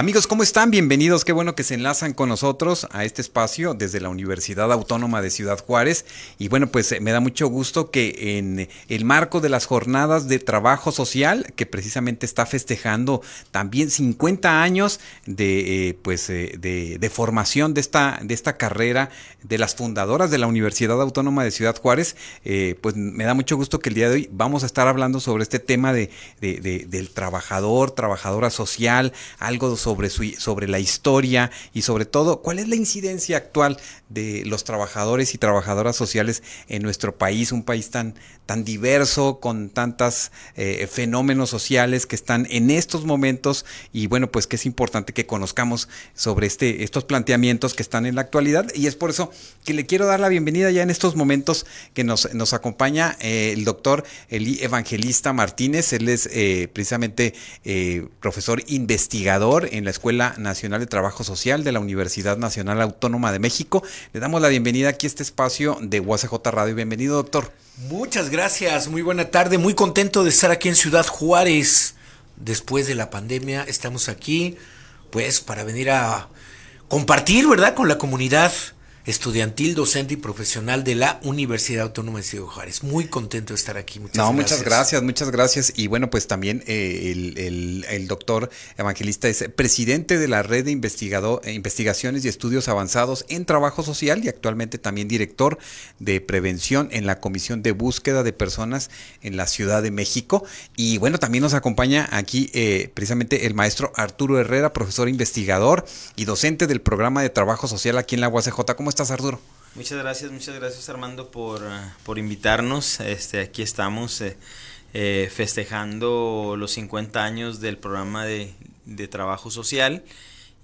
Amigos, ¿cómo están? Bienvenidos. Qué bueno que se enlazan con nosotros a este espacio desde la Universidad Autónoma de Ciudad Juárez. Y bueno, pues eh, me da mucho gusto que en el marco de las jornadas de trabajo social, que precisamente está festejando también 50 años de, eh, pues, eh, de, formación de esta, de esta carrera de las fundadoras de la Universidad Autónoma de Ciudad Juárez, pues me da mucho gusto que el día de hoy vamos a estar hablando sobre este tema de, del trabajador, trabajadora social, algo sobre sobre, su, sobre la historia y sobre todo cuál es la incidencia actual de los trabajadores y trabajadoras sociales en nuestro país, un país tan, tan diverso, con tantos eh, fenómenos sociales que están en estos momentos y bueno, pues que es importante que conozcamos sobre este, estos planteamientos que están en la actualidad y es por eso que le quiero dar la bienvenida ya en estos momentos que nos, nos acompaña eh, el doctor Eli Evangelista Martínez, él es eh, precisamente profesor investigador en la Escuela Nacional de Trabajo Social de la Universidad Nacional Autónoma de México le damos la bienvenida aquí a este espacio de UACJ Radio. Bienvenido, doctor. Muchas gracias, muy buena tarde, muy contento de estar aquí en Ciudad Juárez. Después de la pandemia estamos aquí, pues, para venir a compartir, ¿verdad?, con la comunidad estudiantil, docente y profesional de la Universidad Autónoma de Ciudad Juárez. Muy contento de estar aquí. Muchas no, gracias. muchas gracias, muchas gracias. Y bueno, pues también eh, el, doctor evangelista es presidente de la red de investigador, eh, investigaciones y estudios avanzados en trabajo social y actualmente también director de prevención en la Comisión de Búsqueda de Personas en la Ciudad de México. Y bueno, también nos acompaña aquí eh, precisamente el maestro Arturo Herrera, profesor investigador y docente del programa de trabajo social aquí en la UACJ. ¿Cómo Muchas gracias, muchas gracias, Armando, por, por invitarnos. Este, aquí estamos eh, eh, festejando los 50 años del programa de, de trabajo social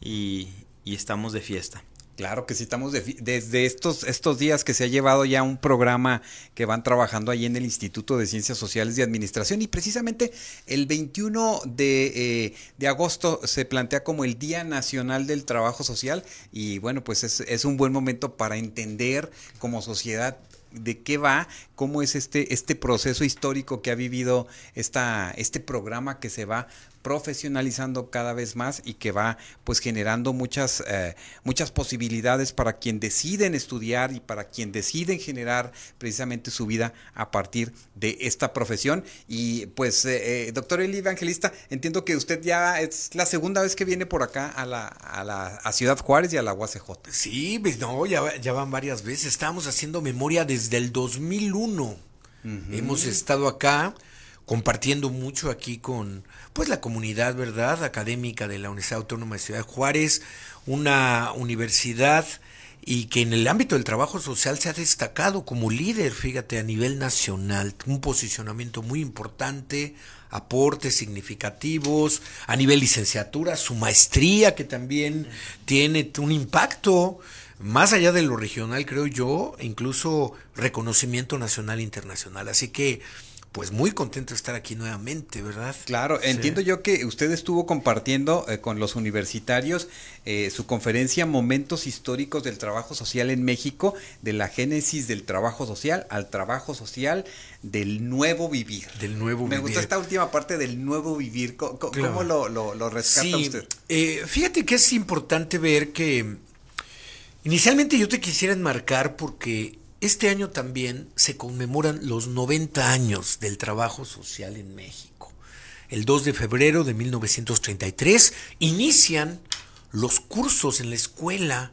y, y estamos de fiesta. Claro que sí, estamos desde estos, estos días que se ha llevado ya un programa que van trabajando ahí en el Instituto de Ciencias Sociales y Administración y precisamente el 21 de, eh, de agosto se plantea como el Día Nacional del Trabajo Social y bueno, pues es, es un buen momento para entender como sociedad de qué va, cómo es este, este proceso histórico que ha vivido esta, este programa que se va profesionalizando cada vez más y que va pues generando muchas, eh, muchas posibilidades para quien deciden estudiar y para quien deciden generar precisamente su vida a partir de esta profesión. Y pues, eh, eh, doctor Eli Evangelista, entiendo que usted ya es la segunda vez que viene por acá a la, a la a Ciudad Juárez y a la UACJ. Sí, pues no, ya, ya van varias veces. Estamos haciendo memoria desde el 2001. Hemos estado acá compartiendo mucho aquí con pues la comunidad, ¿verdad?, académica de la Universidad Autónoma de Ciudad Juárez, una universidad y que en el ámbito del trabajo social se ha destacado como líder, fíjate, a nivel nacional, un posicionamiento muy importante, aportes significativos, a nivel licenciatura, su maestría que también tiene un impacto más allá de lo regional, creo yo, incluso reconocimiento nacional e internacional. Así que pues muy contento de estar aquí nuevamente, ¿verdad? Claro, entiendo yo que usted estuvo compartiendo eh, con los universitarios eh, su conferencia Momentos históricos del trabajo social en México, de la génesis del trabajo social al trabajo social del nuevo vivir. Del nuevo Me vivir. gustó esta última parte del nuevo vivir. ¿Cómo, lo, lo, rescata usted? Eh, fíjate que es importante ver que inicialmente yo te quisiera enmarcar porque este año también se conmemoran los 90 años del trabajo social en México. El 2 de febrero de 1933 inician los cursos en la Escuela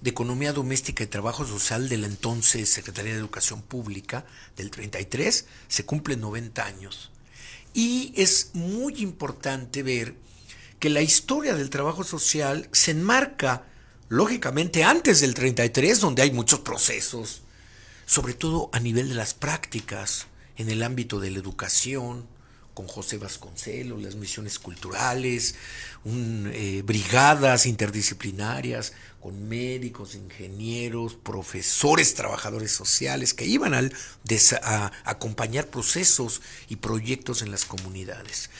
de Economía Doméstica y Trabajo Social de la entonces Secretaría de Educación Pública del 33, se cumplen 90 años. Y es muy importante ver que la historia del trabajo social se enmarca, lógicamente, antes del 33, donde hay muchos procesos sobre todo a nivel de las prácticas, en el ámbito de la educación, con José Vasconcelos, las misiones culturales, eh, brigadas interdisciplinarias con médicos, ingenieros, profesores, trabajadores sociales que iban a acompañar procesos y proyectos en las comunidades.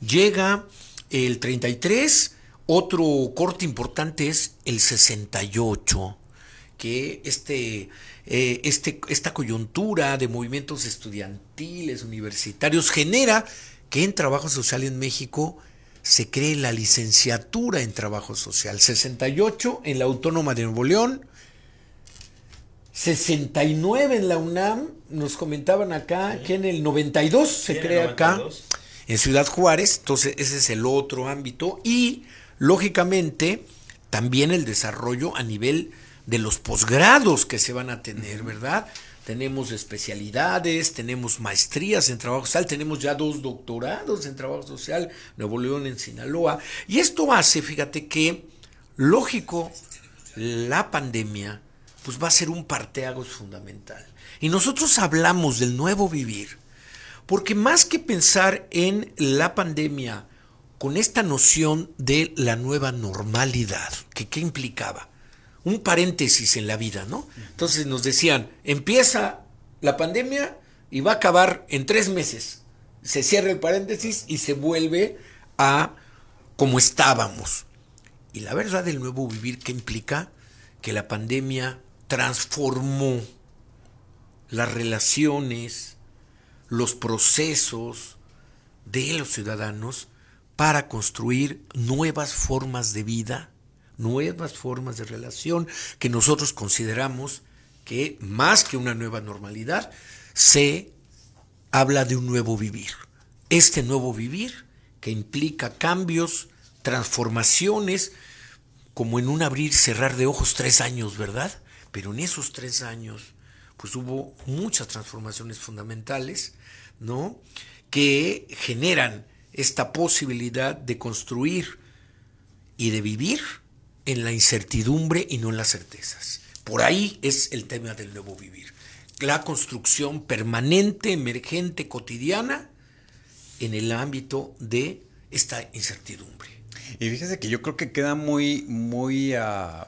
Llega el 33, otro corte importante es el 68, que este, eh, este, esta coyuntura de movimientos estudiantiles, universitarios, genera que en trabajo social en México se cree la licenciatura en trabajo social. 68 en la Autónoma de Nuevo León, 69 en la UNAM, nos comentaban acá que en el 92 se crea acá, en Ciudad Juárez, entonces ese es el otro ámbito, y lógicamente también el desarrollo a nivel de los posgrados que se van a tener, ¿verdad? Tenemos especialidades, tenemos maestrías en trabajo social, tenemos ya dos doctorados en trabajo social, Nuevo León en Sinaloa, y esto hace, fíjate que, lógico, la pandemia pues va a ser un parteagos fundamental. Y nosotros hablamos del nuevo vivir, porque más que pensar en la pandemia con esta noción de la nueva normalidad, que qué implicaba, un paréntesis en la vida, ¿no? Entonces nos decían, empieza la pandemia y va a acabar en tres meses. Se cierra el paréntesis y se vuelve a como estábamos. Y la verdad del nuevo vivir, ¿qué implica? Que la pandemia transformó las relaciones, los procesos de los ciudadanos para construir nuevas formas de vida, nuevas formas de relación que nosotros consideramos que más que una nueva normalidad, se habla de un nuevo vivir. Este nuevo vivir que implica cambios, transformaciones, como en un abrir cerrar de ojos tres años, ¿verdad? Pero en esos tres años, pues hubo muchas transformaciones fundamentales, ¿no? Que generan esta posibilidad de construir y de vivir en la incertidumbre y no en las certezas. Por ahí es el tema del nuevo vivir. La construcción permanente, emergente, cotidiana, en el ámbito de esta incertidumbre. Y fíjese que yo creo que queda muy, muy uh,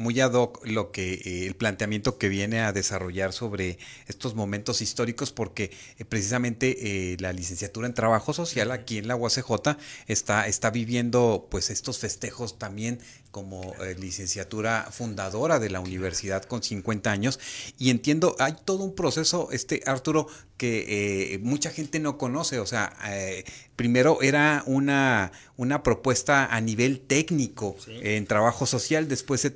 muy ad hoc lo que eh, el planteamiento que viene a desarrollar sobre estos momentos históricos porque eh, precisamente eh, la licenciatura en trabajo social aquí en la UACJ está está viviendo pues estos festejos también como licenciatura fundadora de la universidad con 50 años. Y entiendo hay todo un proceso este Arturo que mucha gente no conoce o sea primero era una, una propuesta a nivel técnico en trabajo social, después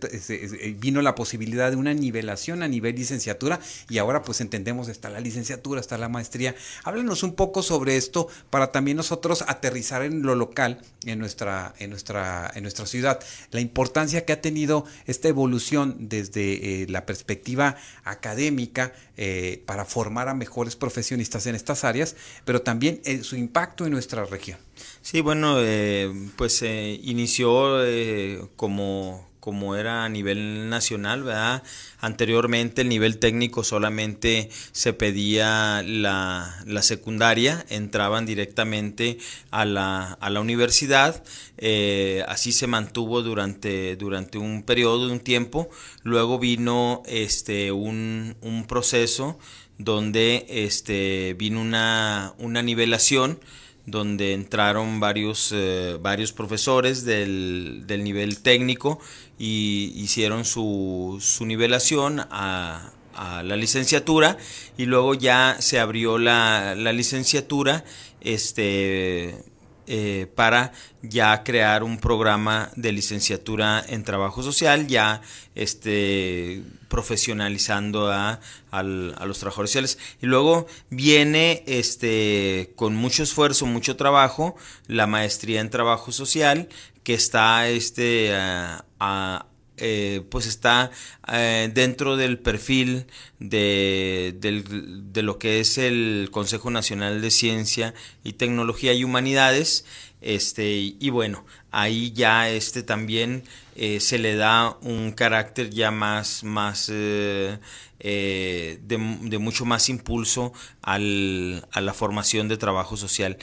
vino la posibilidad de una nivelación a nivel licenciatura y ahora pues entendemos está la licenciatura, está la maestría. Háblanos un poco sobre esto para también nosotros aterrizar en lo local, en nuestra, en nuestra, en nuestra ciudad, la importancia que ha tenido esta evolución desde eh, la perspectiva académica eh, para formar a mejores profesionistas en estas áreas, pero también eh, su impacto en nuestra región. Sí, bueno, eh, pues se inició eh, como, como era a nivel nacional, ¿verdad? Anteriormente el nivel técnico solamente se pedía la, la secundaria, entraban directamente a la, a la universidad, eh, así se mantuvo durante, durante un periodo de un tiempo, luego vino este, un, un proceso donde este, vino una, una nivelación, donde entraron varios, eh, varios profesores del, del, nivel técnico y hicieron su, su nivelación a, a, la licenciatura y luego ya se abrió la, la licenciatura este, eh, para ya crear un programa de licenciatura en trabajo social, ya este, profesionalizando a, los trabajadores sociales. Y luego viene este, con mucho esfuerzo, mucho trabajo, la maestría en trabajo social, que está este, a eh, pues está eh, dentro del perfil de, de, lo que es el Consejo Nacional de Ciencia y Tecnología y Humanidades. Este, y bueno, ahí ya este también eh, se le da un carácter ya más, más de, de, mucho más impulso al, a la formación de trabajo social.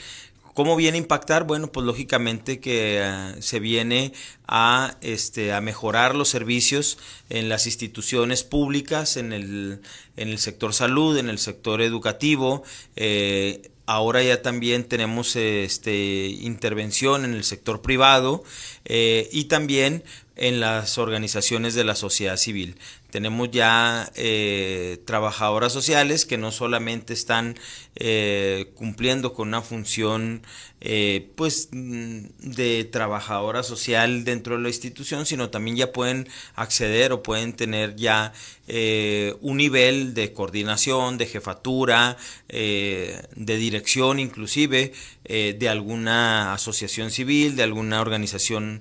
¿Cómo viene a impactar? Bueno, pues lógicamente que uh, se viene a, este, a mejorar los servicios en las instituciones públicas, en el, en el sector salud, en el sector educativo. Eh, ahora ya también tenemos este, intervención en el sector privado eh, y también en las organizaciones de la sociedad civil. Tenemos ya eh, trabajadoras sociales que no solamente están eh, cumpliendo con una función eh, pues mm, de trabajadora social dentro de la institución, sino también ya pueden acceder o pueden tener ya un nivel de coordinación, de jefatura, de dirección inclusive de alguna asociación civil, de alguna organización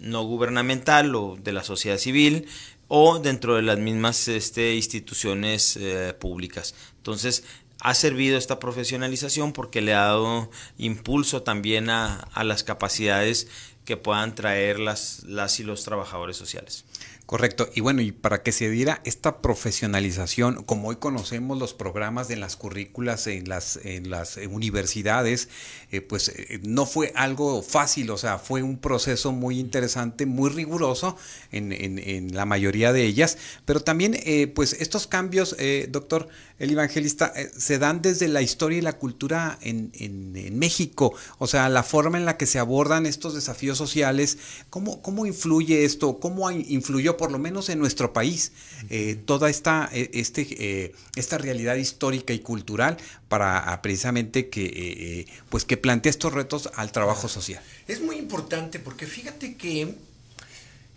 no gubernamental o de la sociedad civil o dentro de las mismas este, instituciones eh, públicas. Entonces, ha servido esta profesionalización porque le ha dado impulso también a, a las capacidades que puedan traer las, las y los trabajadores sociales. Correcto. Y bueno, y para que se diera esta profesionalización, como hoy conocemos los programas de las currículas en las, en las universidades, eh, pues eh, no fue algo fácil, o sea, fue un proceso muy interesante, muy riguroso en, en, la mayoría de ellas, pero también, eh, pues estos cambios, doctor, el evangelista, se dan desde la historia y la cultura en, en, México, o sea, la forma en la que se abordan estos desafíos sociales, ¿cómo, cómo influye esto? ¿Cómo influyó por lo menos en nuestro país, eh, toda esta, eh, este, eh, esta realidad histórica y cultural para ah, precisamente que, pues que plantea estos retos al trabajo social. Es muy importante porque fíjate que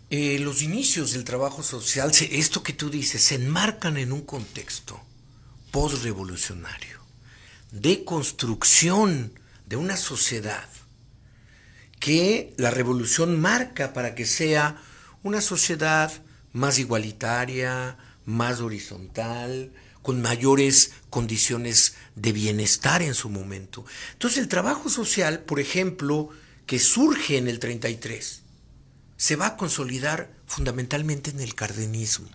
los inicios del trabajo social, esto que tú dices, se enmarcan en un contexto postrevolucionario, de construcción de una sociedad que la revolución marca para que sea una sociedad más igualitaria, más horizontal, con mayores condiciones de bienestar en su momento. Entonces el trabajo social, por ejemplo, que surge en el 33, se va a consolidar fundamentalmente en el cardenismo,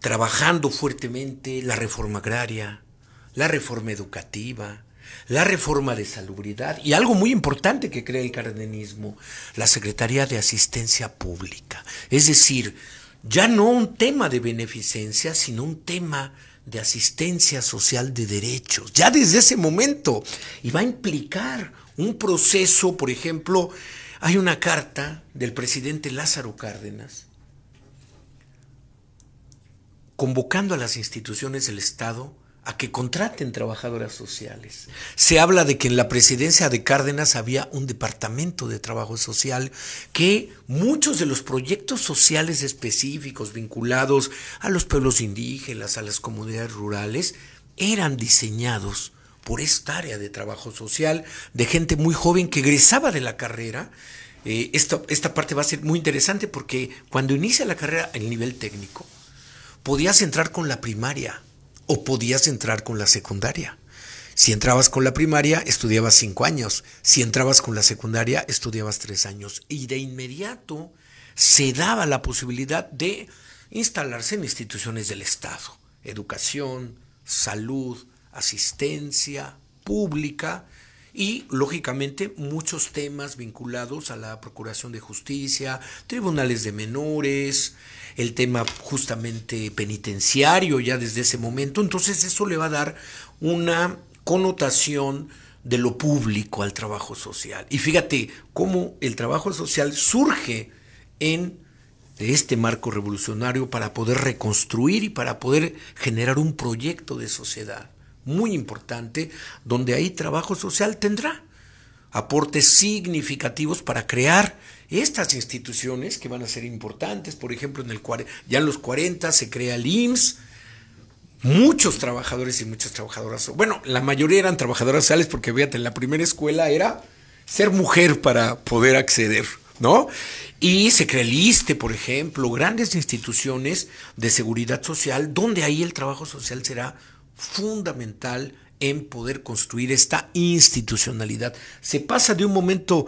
trabajando fuertemente la reforma agraria, la reforma educativa, la reforma de salubridad y algo muy importante que crea el cardenismo, la Secretaría de Asistencia Pública. Es decir, ya no un tema de beneficencia, sino un tema de asistencia social de derechos, ya desde ese momento, y va a implicar un proceso, por ejemplo, hay una carta del presidente Lázaro Cárdenas convocando a las instituciones del Estado a que contraten trabajadoras sociales. Se habla de que en la presidencia de Cárdenas había un departamento de trabajo social que muchos de los proyectos sociales específicos vinculados a los pueblos indígenas, a las comunidades rurales, eran diseñados por esta área de trabajo social de gente muy joven que egresaba de la carrera. Eh, esta, esta parte va a ser muy interesante porque cuando inicia la carrera en nivel técnico, podías entrar con la primaria o podías entrar con la secundaria. Si entrabas con la primaria, estudiabas cinco años. Si entrabas con la secundaria, estudiabas tres años. Y de inmediato se daba la posibilidad de instalarse en instituciones del Estado. Educación, salud, asistencia pública y, lógicamente, muchos temas vinculados a la Procuración de Justicia, tribunales de menores, el tema justamente penitenciario ya desde ese momento. Entonces eso le va a dar una connotación de lo público al trabajo social. Y fíjate cómo el trabajo social surge en este marco revolucionario para poder reconstruir y para poder generar un proyecto de sociedad muy importante donde ahí trabajo social tendrá aportes significativos para crear estas instituciones que van a ser importantes. Por ejemplo, en el, ya en los 40 se crea el IMSS. Muchos trabajadores y muchas trabajadoras, bueno, la mayoría eran trabajadoras sociales porque fíjate, la primera escuela era ser mujer para poder acceder, ¿no? Y se crea el ISTE, por ejemplo, grandes instituciones de seguridad social, donde ahí el trabajo social será fundamental en poder construir esta institucionalidad. Se pasa de un momento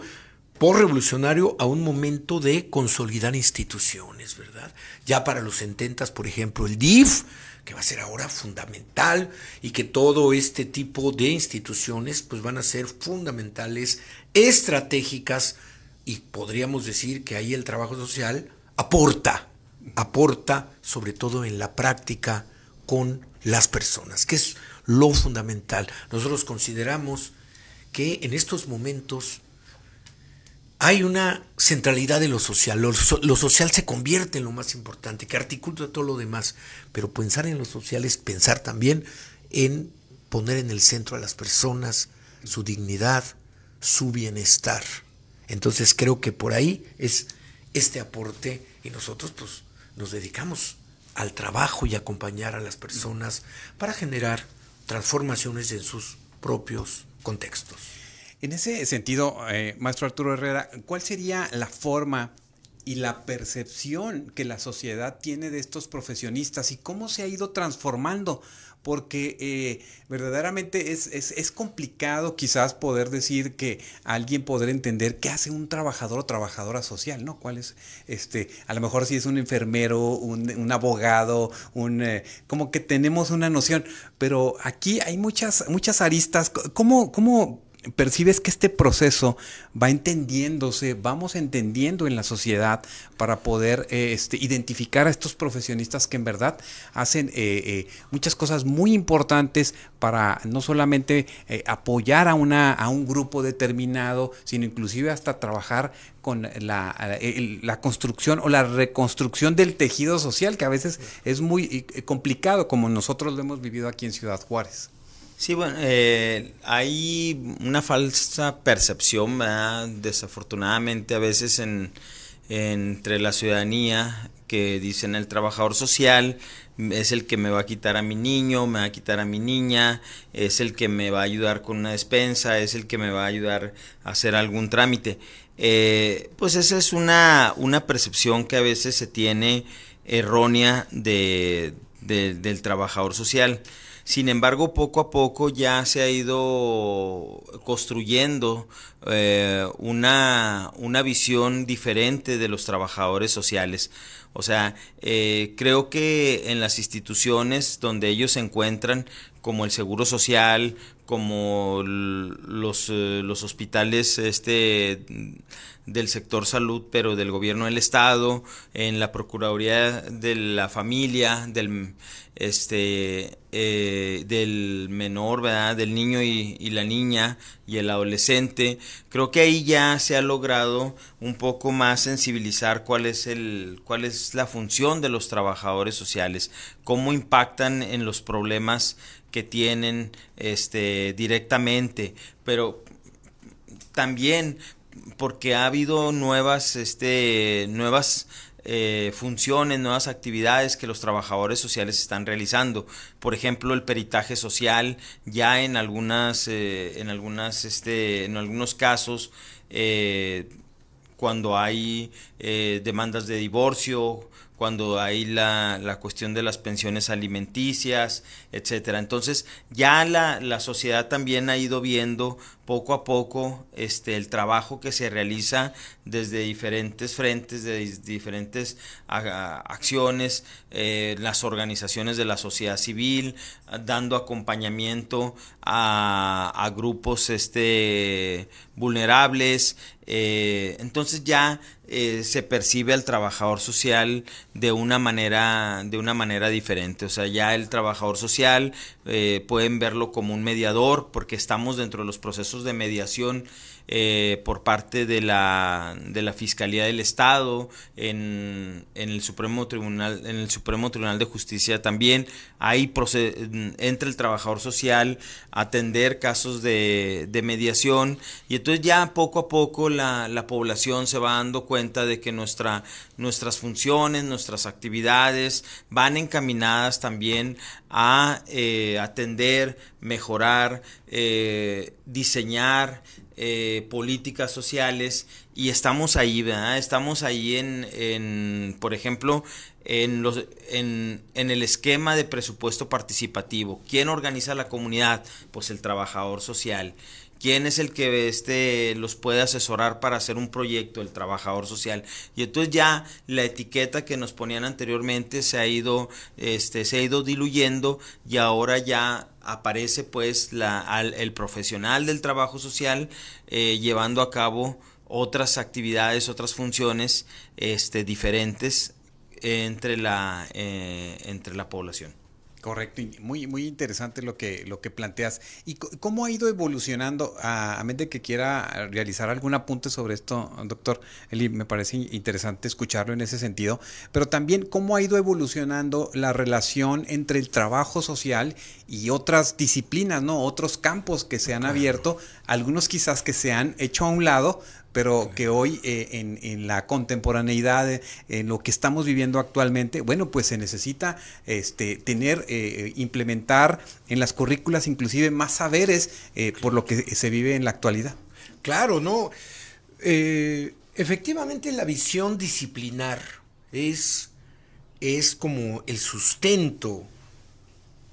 revolucionario a un momento de consolidar instituciones, ¿verdad? Ya para los sententas, por ejemplo, el DIF, que va a ser ahora fundamental y que todo este tipo de instituciones pues van a ser fundamentales, estratégicas y podríamos decir que ahí el trabajo social aporta, aporta sobre todo en la práctica con las personas, que es lo fundamental. Nosotros consideramos que en estos momentos hay una centralidad de lo social. Lo, social se convierte en lo más importante, que articula todo lo demás. Pero pensar en lo social es pensar también en poner en el centro a las personas, su dignidad, su bienestar. Entonces creo que por ahí es este aporte y nosotros pues nos dedicamos al trabajo y acompañar a las personas para generar transformaciones en sus propios contextos. En ese sentido, eh, maestro Arturo Herrera, ¿cuál sería la forma y la percepción que la sociedad tiene de estos profesionistas y cómo se ha ido transformando? Porque eh, verdaderamente es, es, complicado quizás poder decir que alguien poder entender qué hace un trabajador o trabajadora social, ¿no? ¿Cuál es, este, a lo mejor si es un enfermero, un, abogado, un, eh, como que tenemos una noción, pero aquí hay muchas, muchas aristas. ¿Cómo, cómo percibes que este proceso va entendiéndose, vamos entendiendo en la sociedad para poder eh, este, identificar a estos profesionistas que en verdad hacen eh, eh, muchas cosas muy importantes para no solamente apoyar a, una, a un grupo determinado, sino inclusive hasta trabajar con la, la, construcción o la reconstrucción del tejido social, que a veces es muy complicado, como nosotros lo hemos vivido aquí en Ciudad Juárez. Sí, bueno, eh, hay una falsa percepción, desafortunadamente a veces en, entre la ciudadanía que dicen el trabajador social es el que me va a quitar a mi niño, me va a quitar a mi niña, es el que me va a ayudar con una despensa, es el que me va a ayudar a hacer algún trámite. Eh, pues esa es una, una percepción que a veces se tiene errónea de, del trabajador social. Sin embargo, poco a poco ya se ha ido construyendo eh, una, una, visión diferente de los trabajadores sociales. O sea, eh, creo que en las instituciones donde ellos se encuentran, como el Seguro Social, como los, eh, los hospitales este, del sector salud, pero del gobierno del estado, en la Procuraduría de la Familia, del, este, eh, del menor, ¿verdad? del niño y, y, la niña y el adolescente. Creo que ahí ya se ha logrado un poco más sensibilizar cuál es, el, cuál es la función de los trabajadores sociales, cómo impactan en los problemas que tienen este, directamente, pero también porque ha habido nuevas, este, nuevas eh, funciones, nuevas actividades que los trabajadores sociales están realizando. Por ejemplo, el peritaje social, ya en algunas, eh, en algunas, este, en algunos casos, eh, cuando hay demandas de divorcio, cuando hay la, la, cuestión de las pensiones alimenticias, etcétera. Entonces, ya la, la, sociedad también ha ido viendo poco a poco este el trabajo que se realiza desde diferentes frentes, de diferentes acciones, eh, las organizaciones de la sociedad civil, dando acompañamiento a, a grupos este vulnerables. Eh, entonces ya eh, se percibe al trabajador social de una manera de una manera diferente. O sea ya el trabajador social eh, pueden verlo como un mediador porque estamos dentro de los procesos de mediación eh, por parte de la, de la Fiscalía del Estado, en, en, el Supremo Tribunal, en el Supremo Tribunal de Justicia también. Ahí entra el trabajador social a atender casos de, de mediación y entonces ya poco a poco la, la, población se va dando cuenta de que nuestra, nuestras funciones, nuestras actividades van encaminadas también a eh, atender, mejorar, eh, diseñar eh, políticas sociales y estamos ahí, ¿verdad? Estamos ahí en, en por ejemplo, en, los, en, en, el esquema de presupuesto participativo. ¿Quién organiza la comunidad? Pues el trabajador social. ¿Quién es el que este, los puede asesorar para hacer un proyecto? El trabajador social. Y entonces ya la etiqueta que nos ponían anteriormente se ha ido, este, se ha ido diluyendo y ahora ya aparece pues la, el profesional del trabajo social eh, llevando a cabo otras actividades, otras funciones este, diferentes entre la, eh, entre la población. Correcto, muy, muy interesante lo que, lo que planteas. ¿Y cómo ha ido evolucionando? A, a menos de que quiera realizar algún apunte sobre esto, doctor Eli, me parece interesante escucharlo en ese sentido, pero también cómo ha ido evolucionando la relación entre el trabajo social y otras disciplinas, ¿no? Otros campos que se han abierto, algunos quizás que se han hecho a un lado, pero que hoy eh, en, la contemporaneidad, en lo que estamos viviendo actualmente, bueno, pues se necesita este, tener, eh, implementar en las currículas inclusive más saberes eh, por lo que se vive en la actualidad. Claro, ¿no? efectivamente la visión disciplinar es, es como el sustento,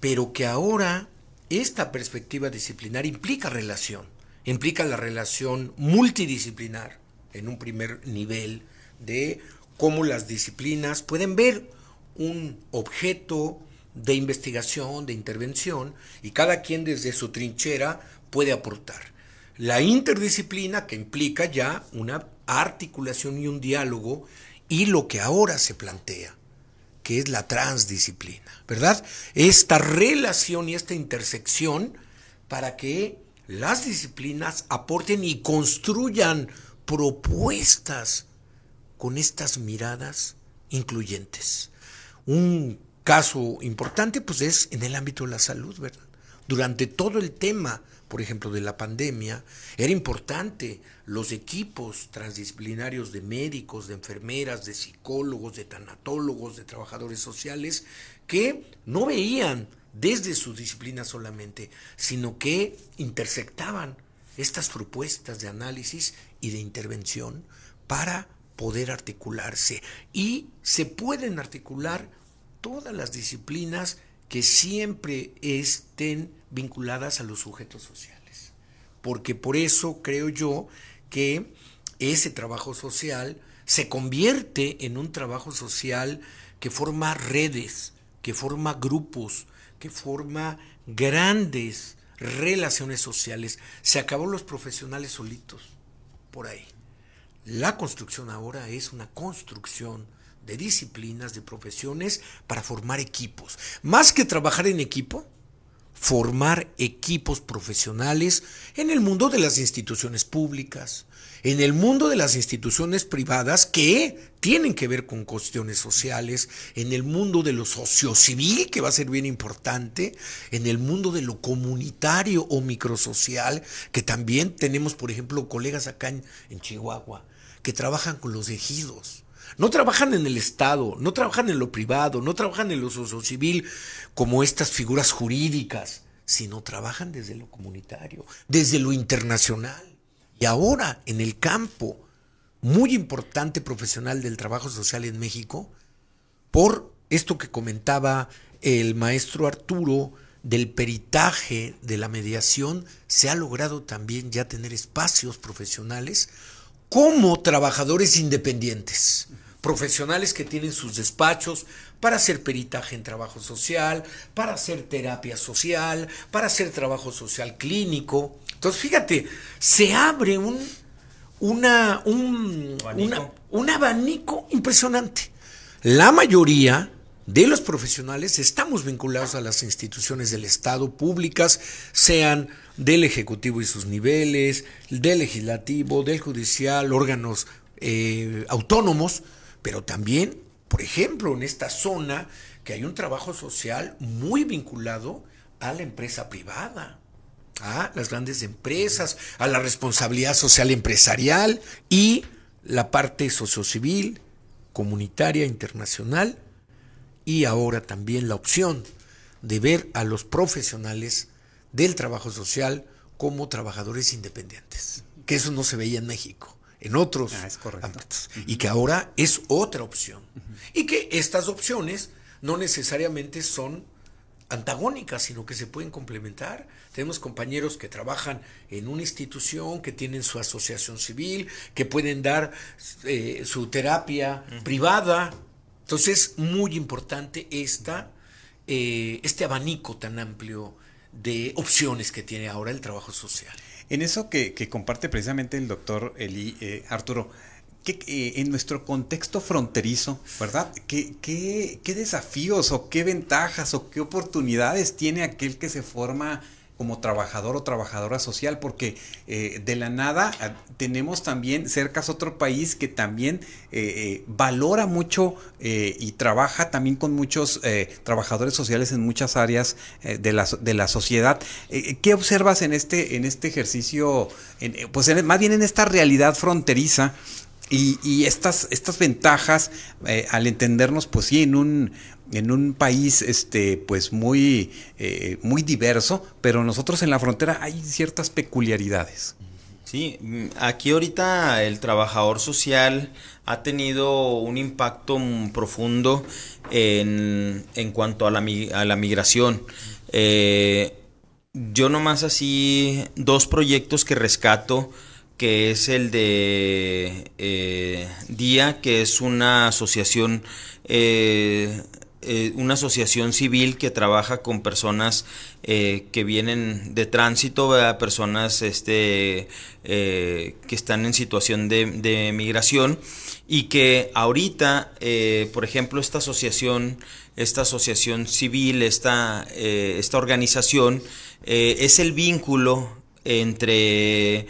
pero que ahora esta perspectiva disciplinar implica relación implica la relación multidisciplinar en un primer nivel de cómo las disciplinas pueden ver un objeto de investigación, de intervención, y cada quien desde su trinchera puede aportar. La interdisciplina que implica ya una articulación y un diálogo y lo que ahora se plantea, que es la transdisciplina, ¿verdad? Esta relación y esta intersección para que las disciplinas aporten y construyan propuestas con estas miradas incluyentes. Un caso importante pues es en el ámbito de la salud, ¿verdad? Durante todo el tema, por ejemplo, de la pandemia, era importante los equipos transdisciplinarios de médicos, de enfermeras, de psicólogos, de tanatólogos, de trabajadores sociales, que no veían desde su disciplina solamente, sino que intersectaban estas propuestas de análisis y de intervención para poder articularse. Y se pueden articular todas las disciplinas que siempre estén vinculadas a los sujetos sociales. Porque por eso creo yo que ese trabajo social se convierte en un trabajo social que forma redes, que forma grupos, forma grandes relaciones sociales. Se acabó los profesionales solitos por ahí. La construcción ahora es una construcción de disciplinas, de profesiones para formar equipos. Más que trabajar en equipo, formar equipos profesionales en el mundo de las instituciones públicas, en el mundo de las instituciones privadas que tienen que ver con cuestiones sociales, en el mundo de lo sociocivil, que va a ser bien importante, en el mundo de lo comunitario o microsocial, que también tenemos, por ejemplo, colegas acá en, Chihuahua, que trabajan con los ejidos no trabajan en el Estado, no trabajan en lo privado, no trabajan en lo civil como estas figuras jurídicas, sino trabajan desde lo comunitario, desde lo internacional. Y ahora en el campo muy importante profesional del trabajo social en México, por esto que comentaba el maestro Arturo, del peritaje, de la mediación, se ha logrado también ya tener espacios profesionales como trabajadores independientes profesionales que tienen sus despachos para hacer peritaje en trabajo social, para hacer terapia social, para hacer trabajo social clínico. Entonces, fíjate, se abre un, una, un, un abanico impresionante. La mayoría de los profesionales estamos vinculados a las instituciones del Estado públicas, sean del Ejecutivo y sus niveles, del Legislativo, del Judicial, órganos eh, autónomos, pero también, por ejemplo, en esta zona, que hay un trabajo social muy vinculado a la empresa privada, a las grandes empresas, a la responsabilidad social empresarial y la parte sociocivil, comunitaria, internacional, y ahora también la opción de ver a los profesionales del trabajo social como trabajadores independientes, que eso no se veía en México en otros ah, ámbitos. Y que ahora es otra opción. Y que estas opciones no necesariamente son antagónicas, sino que se pueden complementar. Tenemos compañeros que trabajan en una institución, que tienen su asociación civil, que pueden dar eh, su terapia privada. Entonces, muy importante esta, eh, este abanico tan amplio de opciones que tiene ahora el trabajo social. En eso que, comparte precisamente el doctor Eli eh, Arturo, que eh, en nuestro contexto fronterizo, ¿verdad? ¿Qué, ¿Qué, desafíos o qué ventajas o qué oportunidades tiene aquel que se forma como trabajador o trabajadora social, porque eh, de la nada ah, tenemos también cercas otro país que también eh, valora mucho y trabaja también con muchos trabajadores sociales en muchas áreas de, la, de la sociedad. ¿Qué observas en este, en este ejercicio, pues más bien en esta realidad fronteriza? Y, estas, estas ventajas, al entendernos, pues sí, en un, en un país este pues muy eh, muy diverso pero nosotros en la frontera hay ciertas peculiaridades. Sí aquí ahorita el trabajador social ha tenido un impacto profundo en, en cuanto a la, a la migración. Eh, yo nomás así dos proyectos que rescato que es el de eh, Día, que es una asociación eh, eh, una asociación civil que trabaja con personas eh, que vienen de tránsito, personas este, que están en situación de, migración y que ahorita, por ejemplo, esta asociación, esta asociación civil, esta, esta organización, es el vínculo entre,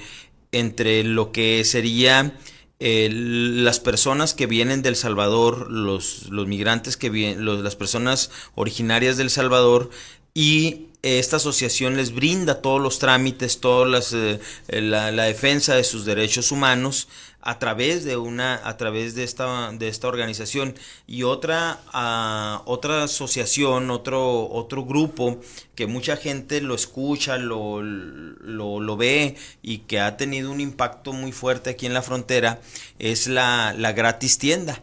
entre lo que sería las personas que vienen del Salvador, los, los migrantes que vienen, las personas originarias del Salvador y esta asociación les brinda todos los trámites, toda las, eh, la, defensa de sus derechos humanos a través de una a través de esta de esta organización. Y otra ah, otra asociación otro otro grupo que mucha gente lo escucha lo, lo, lo, ve y que ha tenido un impacto muy fuerte aquí en la frontera es la, la gratis tienda.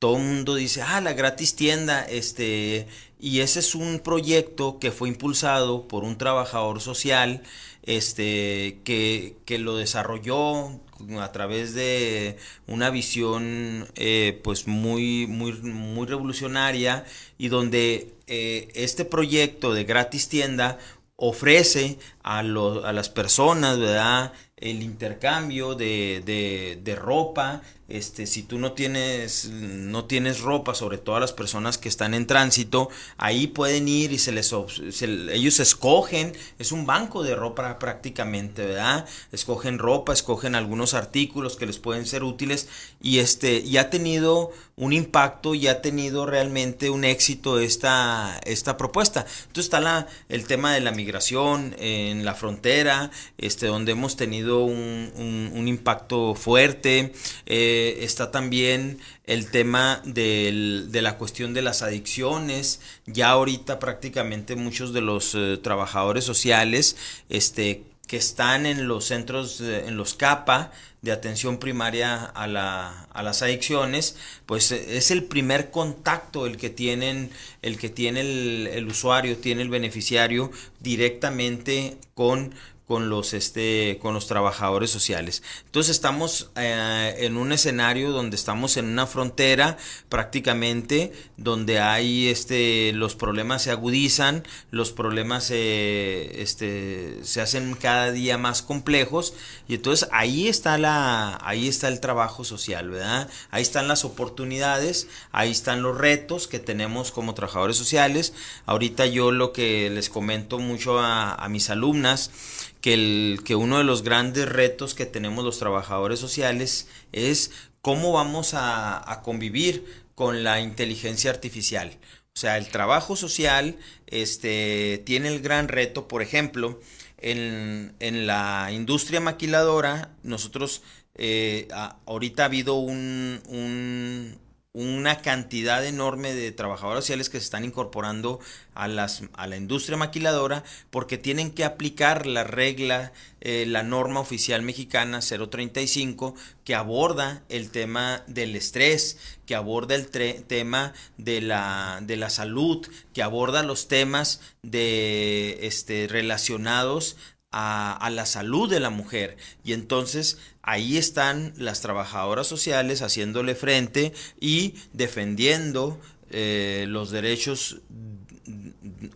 Todo el mundo dice ah la gratis tienda este y ese es un proyecto que fue impulsado por un trabajador social este, que, que lo desarrolló a través de una visión eh, pues muy, muy, muy revolucionaria y donde eh, este proyecto de gratis tienda ofrece a, a las personas, ¿verdad? El intercambio de, de ropa, este, si tú no tienes, no tienes ropa, sobre todo a las personas que están en tránsito, ahí pueden ir y se les, ellos escogen, es un banco de ropa prácticamente, ¿verdad? Escogen ropa, escogen algunos artículos que les pueden ser útiles y este, y ha tenido un impacto y ha tenido realmente un éxito esta, esta propuesta. Entonces está la, el tema de la migración en la frontera, este, donde hemos tenido un, un, impacto fuerte. Eh, está también el tema de la cuestión de las adicciones. Ya ahorita prácticamente muchos de los eh, trabajadores sociales este, que están en los centros, en los CAPA, de atención primaria a, la, a, las adicciones, pues eh, es el primer contacto el que tienen, el que tiene el, el usuario, tiene el beneficiario directamente con con los este con los trabajadores sociales. Entonces estamos eh, en un escenario donde estamos en una frontera prácticamente donde hay este los problemas se agudizan los problemas se este se hacen cada día más complejos y entonces ahí está la ahí está el trabajo social verdad ahí están las oportunidades ahí están los retos que tenemos como trabajadores sociales. Ahorita yo lo que les comento mucho a mis alumnas que, el, que uno de los grandes retos que tenemos los trabajadores sociales es cómo vamos a, convivir con la inteligencia artificial. O sea, el trabajo social este, tiene el gran reto, por ejemplo, en, la industria maquiladora, nosotros eh, ahorita ha habido un, una cantidad enorme de trabajadores sociales que se están incorporando a, las, a la industria maquiladora porque tienen que aplicar la regla, eh, la norma oficial mexicana 035 que aborda el tema del estrés, que aborda el tema de la, de la salud, que aborda los temas de, este, relacionados a, la salud de la mujer. Y entonces ahí están las trabajadoras sociales haciéndole frente y defendiendo eh, los derechos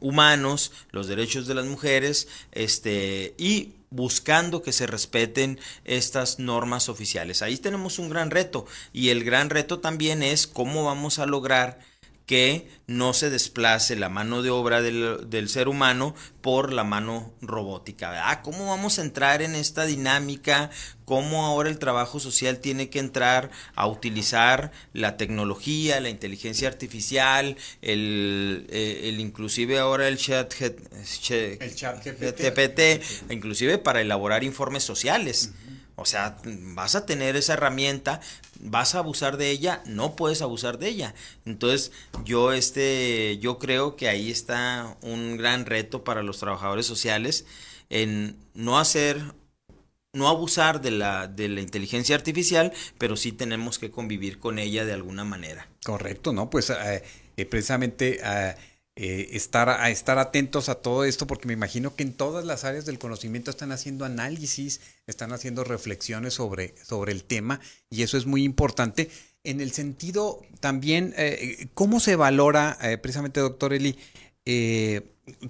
humanos, los derechos de las mujeres, este, y buscando que se respeten estas normas oficiales. Ahí tenemos un gran reto y el gran reto también es cómo vamos a lograr que no se desplace la mano de obra del, ser humano por la mano robótica. ¿Cómo vamos a entrar en esta dinámica? ¿Cómo ahora el trabajo social tiene que entrar a utilizar la tecnología, la inteligencia artificial, el, eh, inclusive ahora el chat, el chat GPT, inclusive para elaborar informes sociales? O sea, vas a tener esa herramienta, vas a abusar de ella, no puedes abusar de ella. Entonces, yo este yo creo que ahí está un gran reto para los trabajadores sociales en no hacer no abusar de la, de la inteligencia artificial, pero sí tenemos que convivir con ella de alguna manera. Correcto, ¿no? Pues eh, eh, precisamente eh, eh, estar, a estar atentos a todo esto, porque me imagino que en todas las áreas del conocimiento están haciendo análisis, están haciendo reflexiones sobre, sobre el tema, y eso es muy importante. En el sentido también, eh, ¿cómo se valora, eh, precisamente, doctor Eli,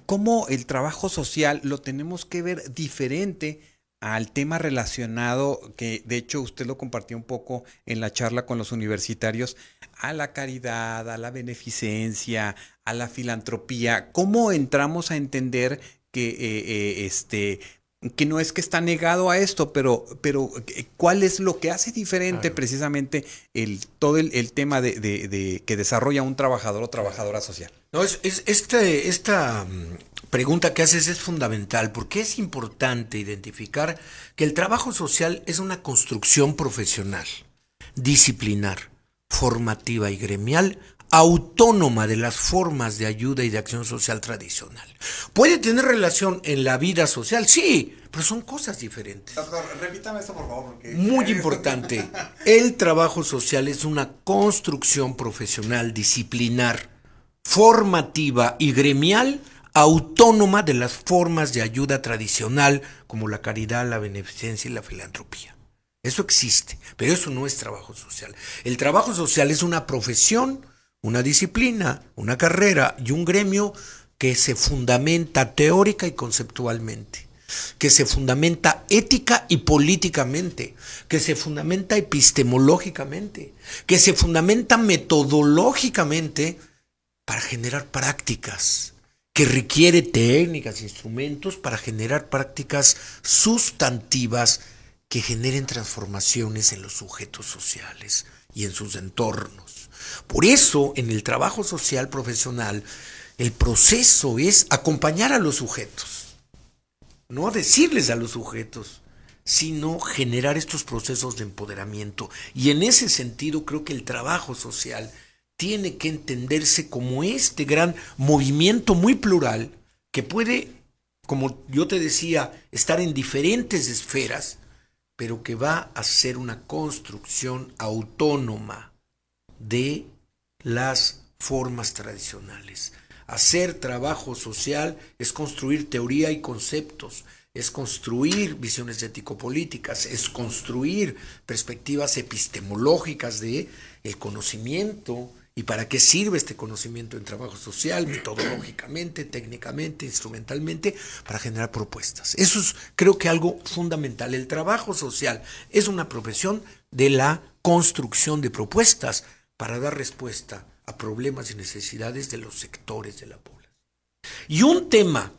cómo el trabajo social lo tenemos que ver diferente? Al tema relacionado, que de hecho usted lo compartió un poco en la charla con los universitarios, a la caridad, a la beneficencia, a la filantropía. ¿Cómo entramos a entender que eh, eh, este que no es que está negado a esto, pero, pero eh, ¿cuál es lo que hace diferente precisamente el, todo el, tema de, de, que desarrolla un trabajador o trabajadora social? No, es, es este, esta mm, pregunta que haces es fundamental porque es importante identificar que el trabajo social es una construcción profesional, disciplinar, formativa y gremial autónoma de las formas de ayuda y de acción social tradicional. ¿Puede tener relación en la vida social? Sí, pero son cosas diferentes. Doctor, repítame esto por favor. Muy importante. El trabajo social es una construcción profesional, disciplinar, formativa y gremial autónoma de las formas de ayuda tradicional como la caridad, la beneficencia y la filantropía. Eso existe, pero eso no es trabajo social. El trabajo social es una profesión una disciplina, una carrera y un gremio que se fundamenta teórica y conceptualmente, que se fundamenta ética y políticamente, que se fundamenta epistemológicamente, que se fundamenta metodológicamente para generar prácticas, que requiere técnicas, instrumentos para generar prácticas sustantivas que generen transformaciones en los sujetos sociales y en sus entornos. Por eso, en el trabajo social profesional, el proceso es acompañar a los sujetos, no decirles a los sujetos, sino generar estos procesos de empoderamiento. Y en ese sentido creo que el trabajo social tiene que entenderse como este gran movimiento muy plural que puede, como yo te decía, estar en diferentes esferas, pero que va a ser una construcción autónoma de las formas tradicionales. Hacer trabajo social es construir teoría y conceptos, es construir visiones ético-políticas, es construir perspectivas epistemológicas de el conocimiento y para qué sirve este conocimiento en trabajo social, metodológicamente, técnicamente, instrumentalmente, para generar propuestas. Eso es creo que algo fundamental. El trabajo social es una profesión de la construcción de propuestas para dar respuesta a problemas y necesidades de los sectores de la población. Y un tema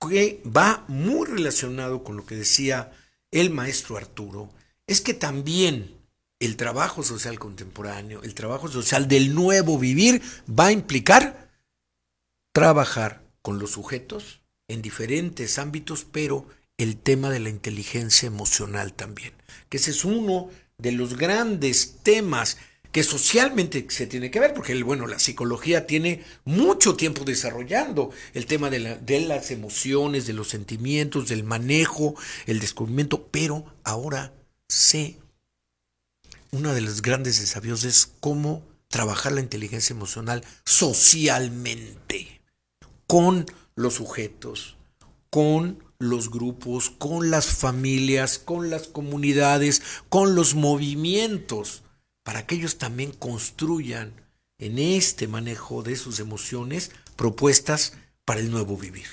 que va muy relacionado con lo que decía el maestro Arturo, es que también el trabajo social contemporáneo, el trabajo social del nuevo vivir, va a implicar trabajar con los sujetos en diferentes ámbitos, pero el tema de la inteligencia emocional también, que ese es uno de los grandes temas que socialmente se tiene que ver, porque bueno, la psicología tiene mucho tiempo desarrollando el tema de, las emociones, de los sentimientos, del manejo, el descubrimiento, pero ahora sé, uno de los grandes desafíos es cómo trabajar la inteligencia emocional socialmente, con los sujetos, con los grupos, con las familias, con las comunidades, con los movimientos para que ellos también construyan en este manejo de sus emociones propuestas para el nuevo vivir.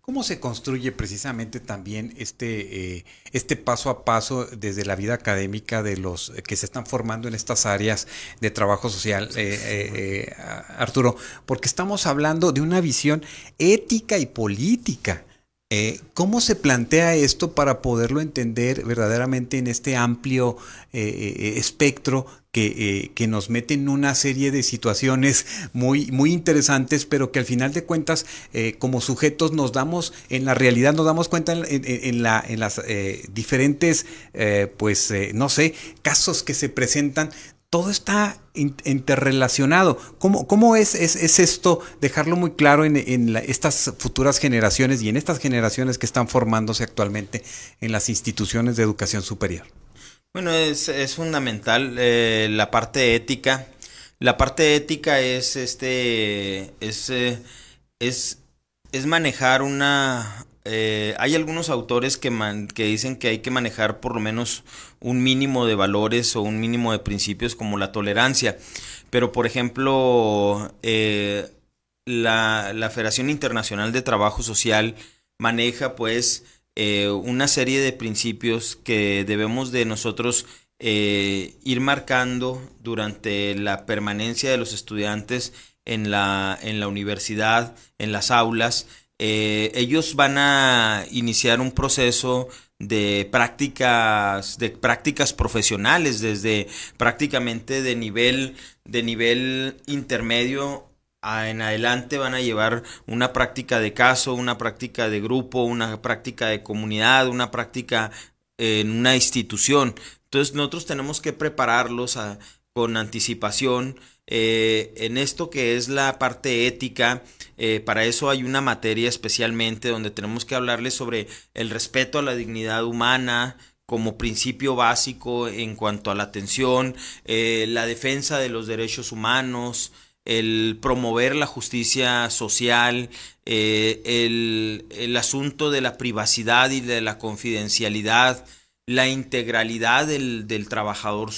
¿Cómo se construye precisamente también este, eh, este paso a paso desde la vida académica de los que se están formando en estas áreas de trabajo social, eh, eh, Arturo? Porque estamos hablando de una visión ética y política. ¿Cómo se plantea esto para poderlo entender verdaderamente en este amplio espectro que, eh, que, nos mete en una serie de situaciones muy, muy interesantes, pero que al final de cuentas, eh, como sujetos, nos damos, en la realidad, nos damos cuenta en, en, la, en las eh, diferentes, pues, no sé, casos que se presentan. Todo está interrelacionado. ¿Cómo, cómo es, es, es, esto? Dejarlo muy claro en, en estas futuras generaciones y en estas generaciones que están formándose actualmente en las instituciones de educación superior. Bueno, es, es fundamental eh, la parte ética. La parte ética es este es eh, es, es manejar una eh, hay algunos autores que, dicen que hay que manejar por lo menos un mínimo de valores o un mínimo de principios como la tolerancia. Pero, por ejemplo, la, la Federación Internacional de Trabajo Social maneja pues eh, una serie de principios que debemos de nosotros eh, ir marcando durante la permanencia de los estudiantes en la universidad, en las aulas. Eh, ellos van a iniciar un proceso de prácticas de prácticas profesionales desde prácticamente de nivel de nivel intermedio en adelante van a llevar una práctica de caso, una práctica de grupo, una práctica de comunidad, una práctica en una institución. Entonces nosotros tenemos que prepararlos con anticipación eh, en esto que es la parte ética. Eh, para eso hay una materia especialmente donde tenemos que hablarles sobre el respeto a la dignidad humana, como principio básico en cuanto a la atención, eh, la defensa de los derechos humanos, el promover la justicia social, el, el, asunto de la privacidad y de la confidencialidad, la integralidad del, del trabajador,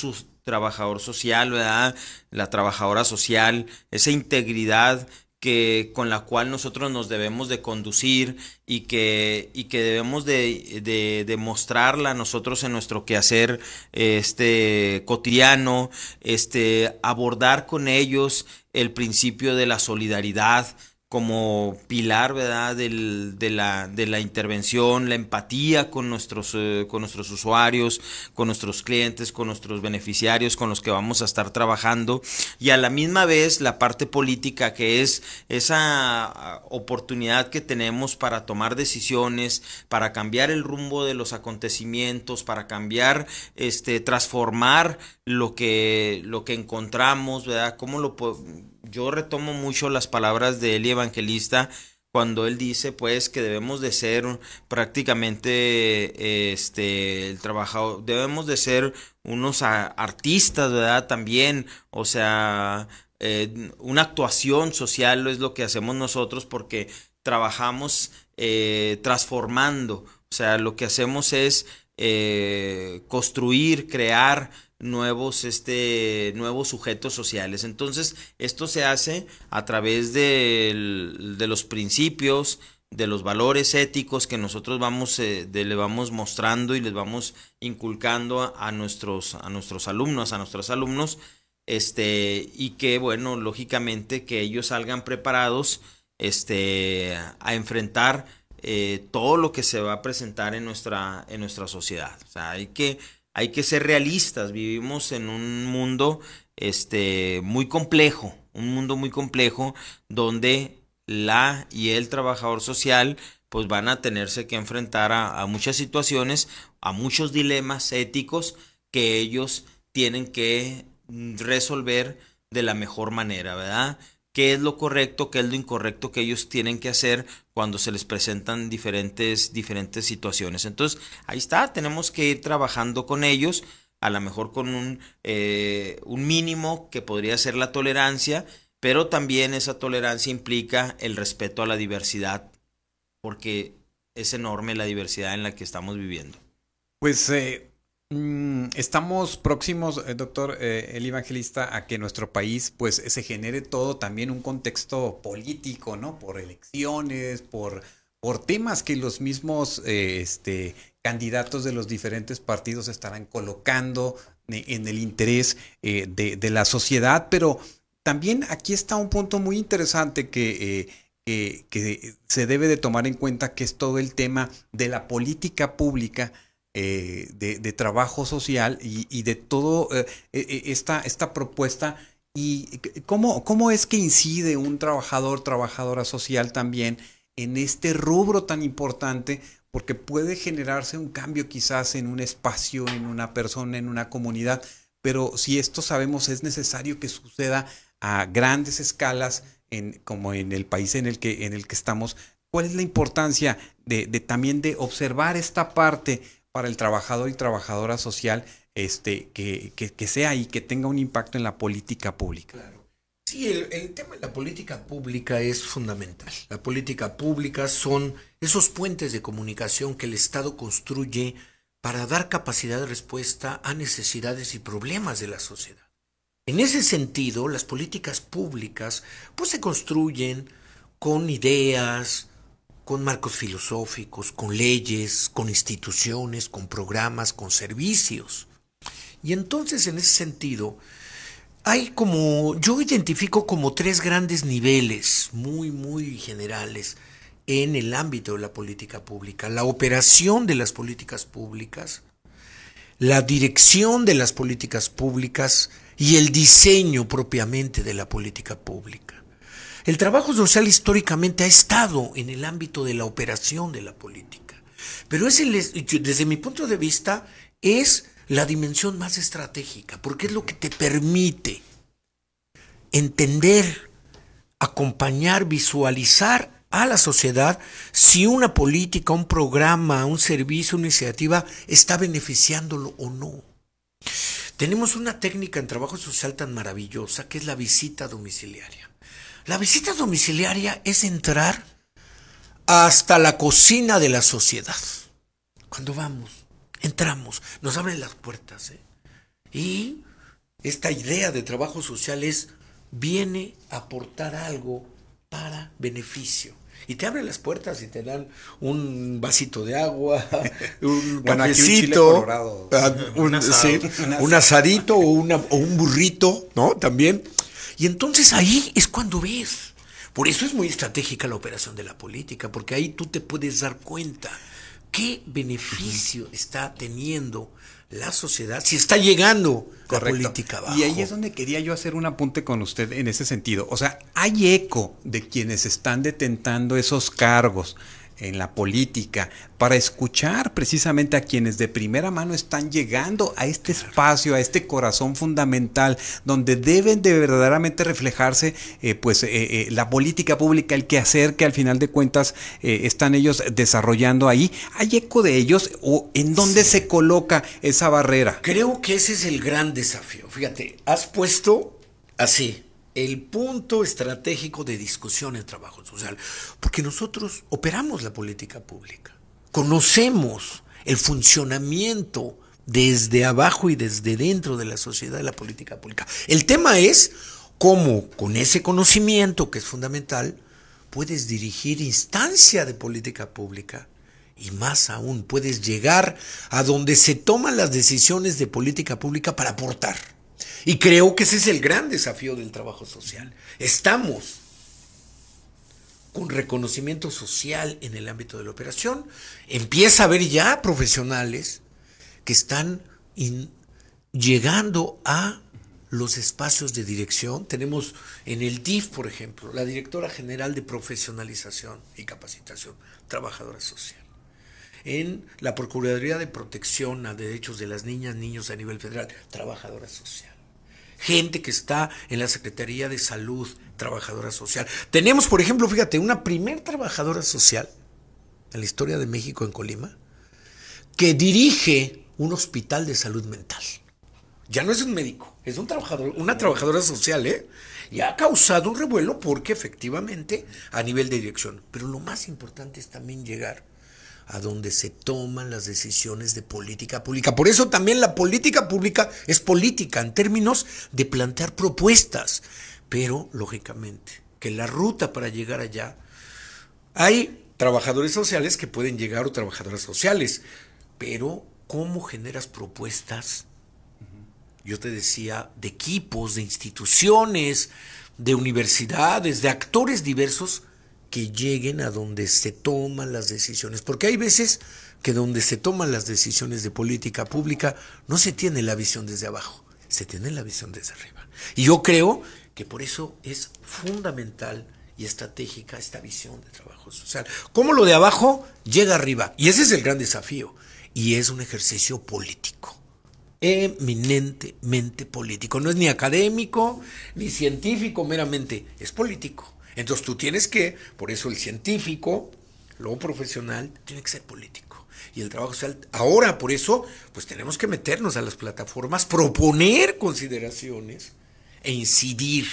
trabajador social, ¿verdad? La trabajadora social, esa integridad que, con la cual nosotros nos debemos de conducir y que, y que debemos de, de, de mostrarla nosotros en nuestro quehacer este, cotidiano, este, abordar con ellos el principio de la solidaridad, como pilar, ¿verdad?, de, la, intervención, la empatía con nuestros, eh, con nuestros usuarios, con nuestros clientes, con nuestros beneficiarios, con los que vamos a estar trabajando, y a la misma vez la parte política, que es esa ah, oportunidad que tenemos para tomar decisiones, para cambiar el rumbo de los acontecimientos, para cambiar, este, transformar lo que, lo que encontramos, ¿verdad?, cómo lo yo retomo mucho las palabras de Eli Evangelista cuando él dice pues que debemos de ser prácticamente este el trabajador debemos de ser unos artistas verdad también o sea eh, una actuación social es lo que hacemos nosotros porque trabajamos eh, transformando. O sea lo que hacemos es eh, construir crear nuevos, este, nuevos sujetos sociales. Entonces, esto se hace a través de, de los principios, de los valores éticos que nosotros vamos, eh, le vamos mostrando y les vamos inculcando a, nuestros, a nuestros alumnos, a nuestros alumnos, este, y que, bueno, lógicamente que ellos salgan preparados este, a enfrentar eh, todo lo que se va a presentar en nuestra, en nuestra sociedad. O sea, hay que hay que ser realistas. Vivimos en un mundo este, muy complejo, un mundo muy complejo donde la y el trabajador social pues van a tenerse que enfrentar a, muchas situaciones, a muchos dilemas éticos que ellos tienen que resolver de la mejor manera, ¿verdad? qué es lo correcto, qué es lo incorrecto que ellos tienen que hacer cuando se les presentan diferentes, diferentes situaciones. Entonces, ahí está, tenemos que ir trabajando con ellos, a lo mejor con un, eh, un mínimo que podría ser la tolerancia, pero también esa tolerancia implica el respeto a la diversidad, porque es enorme la diversidad en la que estamos viviendo. Pues eh, estamos próximos, eh, doctor eh, el evangelista, a que nuestro país pues se genere todo también un contexto político, ¿no? Por elecciones, por, por temas que los mismos eh, este, candidatos de los diferentes partidos estarán colocando en el interés de, de, la sociedad, pero también aquí está un punto muy interesante que que, se debe de tomar en cuenta que es todo el tema de la política pública eh, de, trabajo social y, de todo eh, eh, esta, esta propuesta y cómo, cómo es que incide un trabajador, trabajadora social también en este rubro tan importante porque puede generarse un cambio quizás en un espacio, en una persona, en una comunidad, pero si esto sabemos es necesario que suceda a grandes escalas como en el país en el que, en el que estamos, ¿cuál es la importancia de, también de observar esta parte para el trabajador y trabajadora social este, que, que, sea y que tenga un impacto en la política pública? Claro. Sí, el, el, tema de la política pública es fundamental. La política pública son esos puentes de comunicación que el Estado construye para dar capacidad de respuesta a necesidades y problemas de la sociedad. En ese sentido, las políticas públicas pues se construyen con ideas, con marcos filosóficos, con leyes, con instituciones, con programas, con servicios. Y entonces en ese sentido, hay como, yo identifico como tres grandes niveles muy, muy generales en el ámbito de la política pública. La operación de las políticas públicas, la dirección de las políticas públicas y el diseño propiamente de la política pública. El trabajo social históricamente ha estado en el ámbito de la operación de la política, pero es desde mi punto de vista es la dimensión más estratégica, porque es lo que te permite entender, acompañar, visualizar a la sociedad si una política, un programa, un servicio, una iniciativa está beneficiándolo o no. Tenemos una técnica en trabajo social tan maravillosa que es la visita domiciliaria. La visita domiciliaria es entrar hasta la cocina de la sociedad. Cuando vamos, entramos, nos abren las puertas. ¿eh? Y esta idea de trabajo social es, viene a aportar algo para beneficio y te abren las puertas y te dan un vasito de agua, un cafecito, ah, un, un, asadito o, una, o un burrito, ¿no? También. Y entonces ahí es cuando ves. Por eso es muy estratégica la operación de la política, porque ahí tú te puedes dar cuenta qué beneficio está teniendo la sociedad si está llegando la política abajo. Y ahí es donde quería yo hacer un apunte con usted en ese sentido. O sea, hay eco de quienes están detentando esos cargos en la política, para escuchar precisamente a quienes de primera mano están llegando a este espacio, a este corazón fundamental, donde deben de verdaderamente reflejarse eh, pues eh, eh, la política pública, el quehacer que al final de cuentas están ellos desarrollando ahí. ¿Hay eco de ellos o en dónde se coloca esa barrera? Creo que ese es el gran desafío. Fíjate, has puesto así el punto estratégico de discusión en trabajo social, porque nosotros operamos la política pública, conocemos el funcionamiento desde abajo y desde dentro de la sociedad de la política pública. El tema es cómo con ese conocimiento, que es fundamental, puedes dirigir instancia de política pública y más aún puedes llegar a donde se toman las decisiones de política pública para aportar. Y creo que ese es el gran desafío del trabajo social. Estamos con reconocimiento social en el ámbito de la operación. Empieza a haber ya profesionales que están llegando a los espacios de dirección. Tenemos en el DIF, por ejemplo, la directora general de profesionalización y capacitación, trabajadora social. En la Procuraduría de Protección a Derechos de las Niñas, Niños a nivel federal, trabajadora social gente que está en la Secretaría de Salud, trabajadora social. Tenemos, por ejemplo, fíjate, una primer trabajadora social en la historia de México en Colima, que dirige un hospital de salud mental. Ya no es un médico, es un trabajador, una trabajadora social, ¿eh? Y ha causado un revuelo porque efectivamente a nivel de dirección. Pero lo más importante es también llegar a donde se toman las decisiones de política pública. Por eso también la política pública es política en términos de plantear propuestas, pero lógicamente que la ruta para llegar allá hay trabajadores sociales que pueden llegar o trabajadoras sociales, pero ¿cómo generas propuestas? Yo te decía, de equipos, de instituciones, de universidades, de actores diversos que lleguen a donde se toman las decisiones. Porque hay veces que donde se toman las decisiones de política pública no se tiene la visión desde abajo, se tiene la visión desde arriba. Y yo creo que por eso es fundamental y estratégica esta visión de trabajo social. Cómo lo de abajo llega arriba. Y ese es el gran desafío. Y es un ejercicio político eminentemente político. No es ni académico ni científico meramente, es político. Entonces tú tienes que, por eso el científico, lo profesional, tiene que ser político. Y el trabajo social, ahora por eso, pues tenemos que meternos a las plataformas, proponer consideraciones e incidir.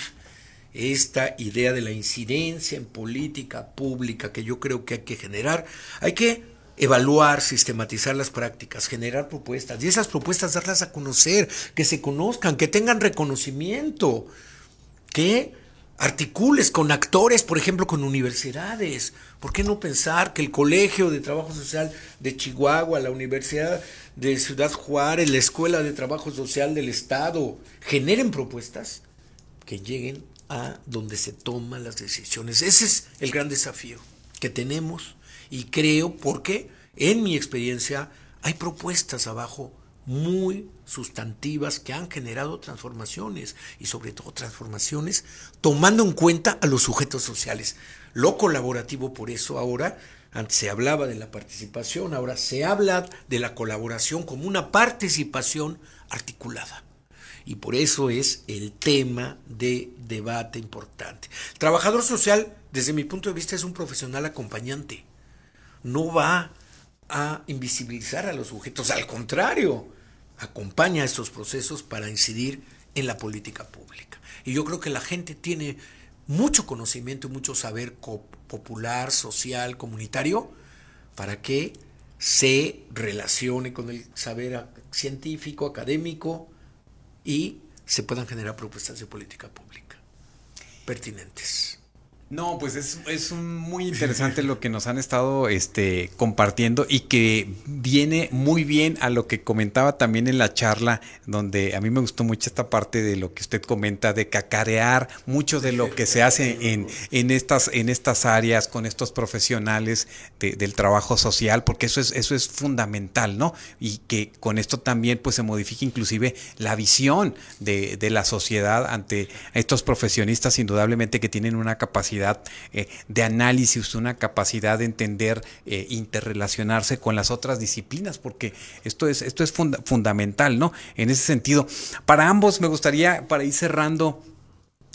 Esta idea de la incidencia en política pública que yo creo que hay que generar, hay que evaluar, sistematizar las prácticas, generar propuestas y esas propuestas darlas a conocer, que se conozcan, que tengan reconocimiento, que articules con actores, por ejemplo, con universidades. ¿Por qué no pensar que el Colegio de Trabajo Social de Chihuahua, la Universidad de Ciudad Juárez, la Escuela de Trabajo Social del Estado generen propuestas que lleguen a donde se toman las decisiones? Ese es el gran desafío que tenemos y creo porque en mi experiencia hay propuestas abajo muy sustantivas que han generado transformaciones y sobre todo transformaciones tomando en cuenta a los sujetos sociales. Lo colaborativo por eso ahora, antes se hablaba de la participación, ahora se habla de la colaboración como una participación articulada. Y por eso es el tema de debate importante. trabajador social, desde mi punto de vista, es un profesional acompañante. No va a invisibilizar a los sujetos, al contrario, acompaña estos procesos para incidir en la política pública. Y yo creo que la gente tiene mucho conocimiento y mucho saber popular, social, comunitario, para que se relacione con el saber científico, académico y se puedan generar propuestas de política pública pertinentes. No, pues es, es muy interesante lo que nos han estado este, compartiendo y que viene muy bien a lo que comentaba también en la charla, donde a mí me gustó mucho esta parte de lo que usted comenta, de cacarear mucho de lo que se hace en, en, estas, en estas áreas con estos profesionales del trabajo social, porque eso es, eso es fundamental, ¿no? Y que con esto también pues se modifica inclusive la visión de, de la sociedad ante estos profesionistas, indudablemente que tienen una capacidad eh, de análisis, una capacidad de entender, eh, interrelacionarse con las otras disciplinas, porque esto es, esto es fundamental, ¿no? En ese sentido, para ambos me gustaría, para ir cerrando,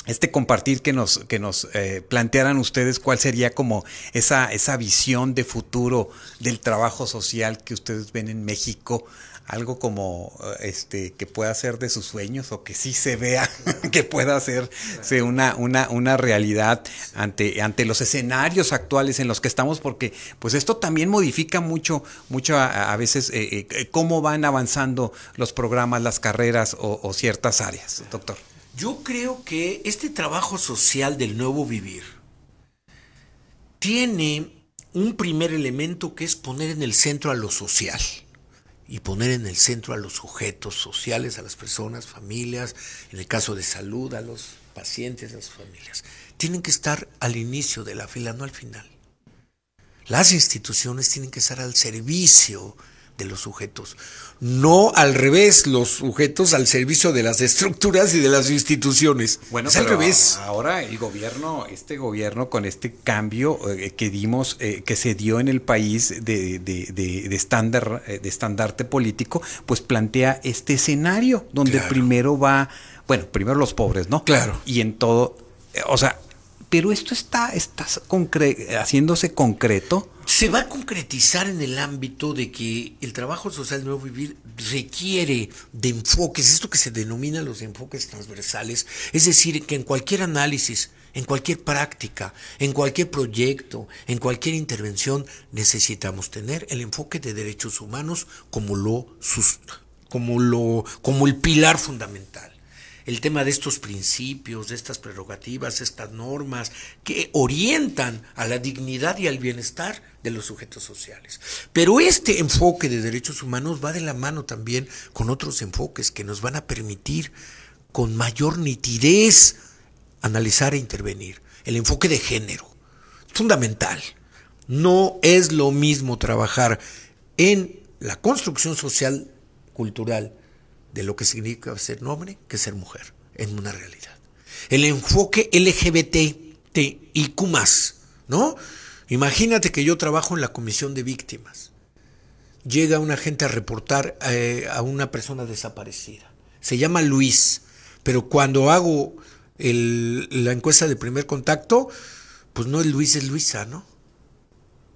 este compartir que nos, que nos eh, plantearan ustedes cuál sería como esa, esa visión de futuro del trabajo social que ustedes ven en México algo como eh, este que pueda ser de sus sueños o que sí se vea que pueda hacerse una, una, una realidad ante, ante los escenarios actuales en los que estamos, porque pues esto también modifica mucho, mucho a, veces eh, eh, cómo van avanzando los programas, las carreras o, o ciertas áreas, doctor. Yo creo que este trabajo social del nuevo vivir tiene un primer elemento que es poner en el centro a lo social y poner en el centro a los sujetos sociales, a las personas, familias, en el caso de salud, a los pacientes, a las familias. Tienen que estar al inicio de la fila, no al final. Las instituciones tienen que estar al servicio de los sujetos. No al revés, los sujetos al servicio de las estructuras y de las instituciones. Bueno, es al revés. Ahora el gobierno, este gobierno con este cambio eh, que dimos, eh, que se dio en el país de, de, de, estándar, eh, de estandarte político, pues plantea este escenario donde primero va, bueno, primero los pobres, ¿no? Claro. Y en todo, o sea, pero esto está, está haciéndose concreto. Se va a concretizar en el ámbito de que el trabajo social de nuevo vivir requiere de enfoques, esto que se denomina los enfoques transversales, es decir, que en cualquier análisis, en cualquier práctica, en cualquier proyecto, en cualquier intervención, necesitamos tener el enfoque de derechos humanos como lo, como lo, como el pilar fundamental el tema de estos principios, de estas prerrogativas, estas normas que orientan a la dignidad y al bienestar de los sujetos sociales. Pero este enfoque de derechos humanos va de la mano también con otros enfoques que nos van a permitir con mayor nitidez analizar e intervenir. El enfoque de género, fundamental. No es lo mismo trabajar en la construcción social, cultural, de lo que significa ser hombre que ser mujer en una realidad. El enfoque LGBTIQ, ¿no? Imagínate que yo trabajo en la comisión de víctimas. Llega una gente a reportar eh, a una persona desaparecida. Se llama Luis, pero cuando hago la encuesta de primer contacto, pues no es Luis, es Luisa, ¿no?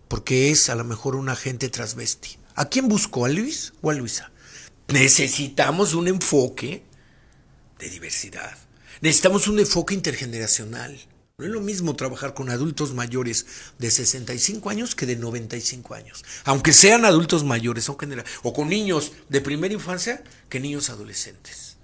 Porque es a lo mejor un agente transvesti. ¿A quién busco? ¿A Luis o a Luisa? Necesitamos un enfoque de diversidad. Necesitamos un enfoque intergeneracional. No es lo mismo trabajar con adultos mayores de 65 años que de 95 años. Aunque sean adultos mayores o, o con niños de primera infancia que niños adolescentes.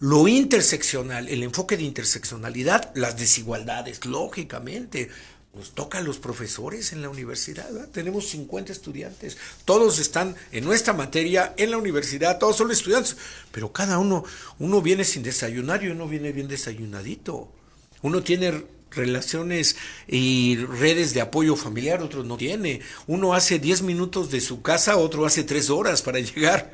Lo interseccional, el enfoque de interseccionalidad, las desigualdades, lógicamente, nos toca a los profesores en la universidad. Tenemos 50 estudiantes. Todos están en nuestra materia en la universidad, todos son estudiantes. Pero cada uno, uno viene sin desayunar y uno viene bien desayunadito. Uno tiene relaciones y redes de apoyo familiar, otro no tiene. Uno hace 10 minutos de su casa, otro hace 3 horas para llegar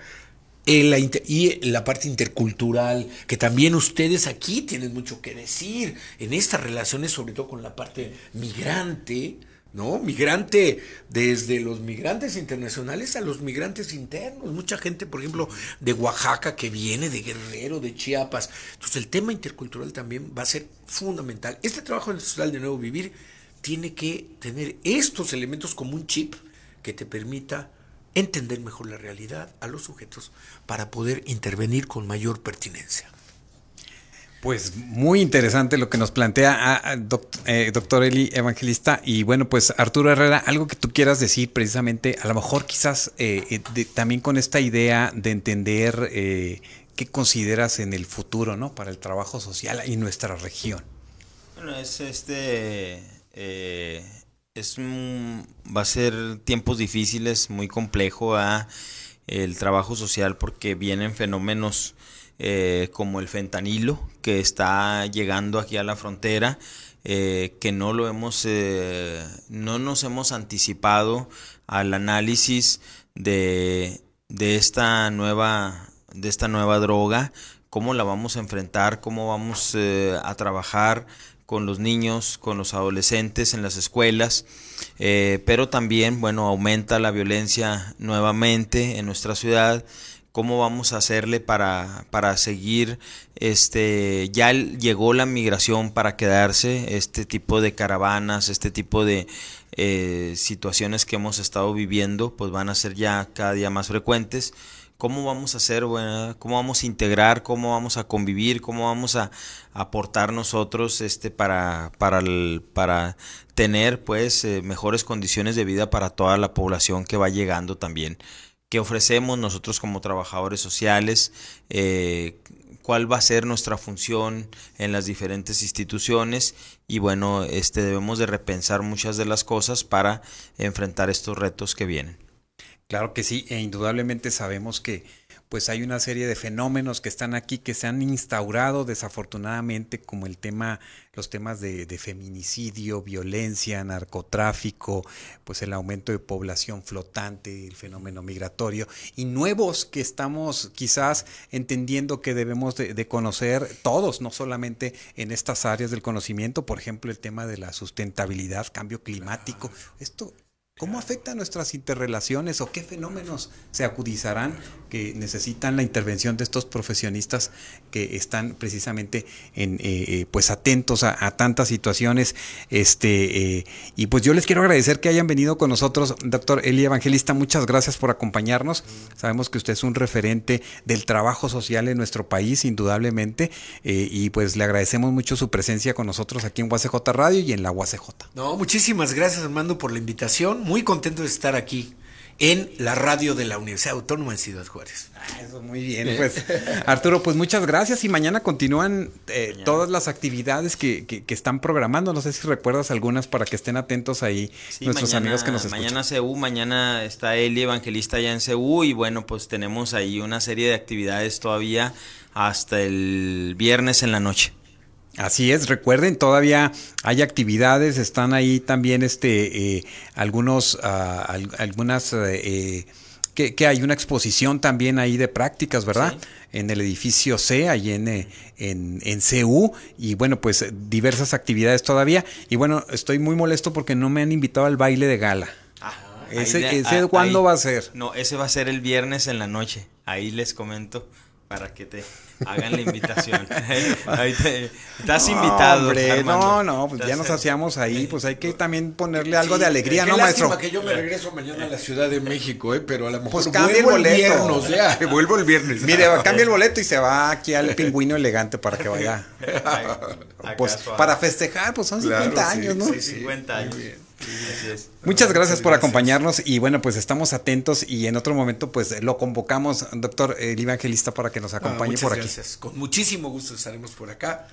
y la parte intercultural, que también ustedes aquí tienen mucho que decir en estas relaciones, sobre todo con la parte migrante, ¿no? Migrante, desde los migrantes internacionales a los migrantes internos. Mucha gente, por ejemplo, de Oaxaca que viene, de Guerrero, de Chiapas. Entonces, el tema intercultural también va a ser fundamental. Este trabajo social de Nuevo Vivir tiene que tener estos elementos como un chip que te permita entender mejor la realidad a los sujetos para poder intervenir con mayor pertinencia. Pues muy interesante lo que nos plantea a, eh, doctor Eli Evangelista. Y bueno, pues Arturo Herrera, algo que tú quieras decir precisamente, a lo mejor quizás eh, eh, también con esta idea de entender qué consideras en el futuro, ¿no? Para el trabajo social y nuestra región. Bueno, es este es va a ser tiempos difíciles, muy complejo el trabajo social porque vienen fenómenos eh, como el fentanilo que está llegando aquí a la frontera, eh, que no lo hemos, eh, no nos hemos anticipado al análisis de, de esta nueva, de esta nueva droga, cómo la vamos a enfrentar, cómo vamos a trabajar con los niños, con los adolescentes en las escuelas, eh, pero también, bueno, aumenta la violencia nuevamente en nuestra ciudad. ¿Cómo vamos a hacerle para, para seguir? Este, ya llegó la migración para quedarse, este tipo de caravanas, este tipo de eh, situaciones que hemos estado viviendo, pues van a ser ya cada día más frecuentes cómo vamos a hacer, cómo vamos a integrar, cómo vamos a convivir, cómo vamos a, aportar nosotros este para para para tener pues eh, mejores condiciones de vida para toda la población que va llegando también. ¿Qué ofrecemos nosotros como trabajadores sociales? Eh, cuál va a ser nuestra función en las diferentes instituciones y bueno, este debemos de repensar muchas de las cosas para enfrentar estos retos que vienen. Claro que sí, e indudablemente sabemos que pues hay una serie de fenómenos que están aquí que se han instaurado desafortunadamente como el tema, los temas de, feminicidio, violencia, narcotráfico, pues el aumento de población flotante, el fenómeno migratorio y nuevos que estamos quizás entendiendo que debemos de, conocer todos, no solamente en estas áreas del conocimiento, por ejemplo el tema de la sustentabilidad, cambio climático, esto ¿Cómo afecta nuestras interrelaciones o qué fenómenos se acudizarán que necesitan la intervención de estos profesionistas que están precisamente en, eh, eh, pues atentos a, tantas situaciones? Este, eh, y pues yo les quiero agradecer que hayan venido con nosotros, doctor Eli Evangelista, muchas gracias por acompañarnos. Sabemos que usted es un referente del trabajo social en nuestro país, indudablemente, y pues le agradecemos mucho su presencia con nosotros aquí en UACJ Radio y en la UACJ. No, muchísimas gracias Armando por la invitación muy contento de estar aquí en la radio de la Universidad Autónoma de Ciudad Juárez. Ah, eso muy bien, pues Arturo, pues muchas gracias y mañana continúan eh, todas las actividades que, que, están programando. No sé si recuerdas algunas para que estén atentos ahí nuestros amigos que nos escuchan. Mañana CEU, mañana está Eli Evangelista allá en CEU y bueno, pues tenemos ahí una serie de actividades todavía hasta el viernes en la noche. Así es, recuerden, todavía hay actividades, están ahí también este, eh, algunos, ah, algunas, eh, que, hay una exposición también ahí de prácticas, ¿verdad? En el edificio C, ahí en, eh, en, en, CU, y bueno, pues diversas actividades todavía. Y bueno, estoy muy molesto porque no me han invitado al baile de gala. Ah, ese, ese ah, ¿cuándo va a ser? No, ese va a ser el viernes en la noche, ahí les comento para que te hagan la invitación. ahí te, estás invitado. Hombre, no, no, pues ya nos hacíamos ahí, pues hay que también ponerle algo de alegría, qué ¿no, maestro? que yo me regreso mañana a la Ciudad de México, ¿eh? pero a lo mejor pues cambia el boleto. ya, vuelvo el viernes. Mire, cambia el boleto y se va aquí al pingüino elegante para que vaya. pues para festejar, pues son 50 años, ¿no? Sí, 50 años. Muchas gracias por acompañarnos y bueno, pues estamos atentos y en otro momento pues lo convocamos, doctor el evangelista, para que nos acompañe por aquí. Gracias. Con muchísimo gusto estaremos por acá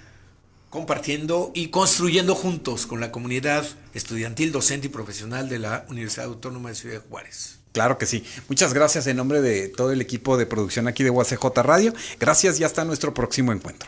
compartiendo y construyendo juntos con la comunidad estudiantil, docente y profesional de la Universidad Autónoma de Ciudad de Juárez. Claro que sí. Muchas gracias en nombre de todo el equipo de producción aquí de UACJ Radio. Gracias y hasta nuestro próximo encuentro.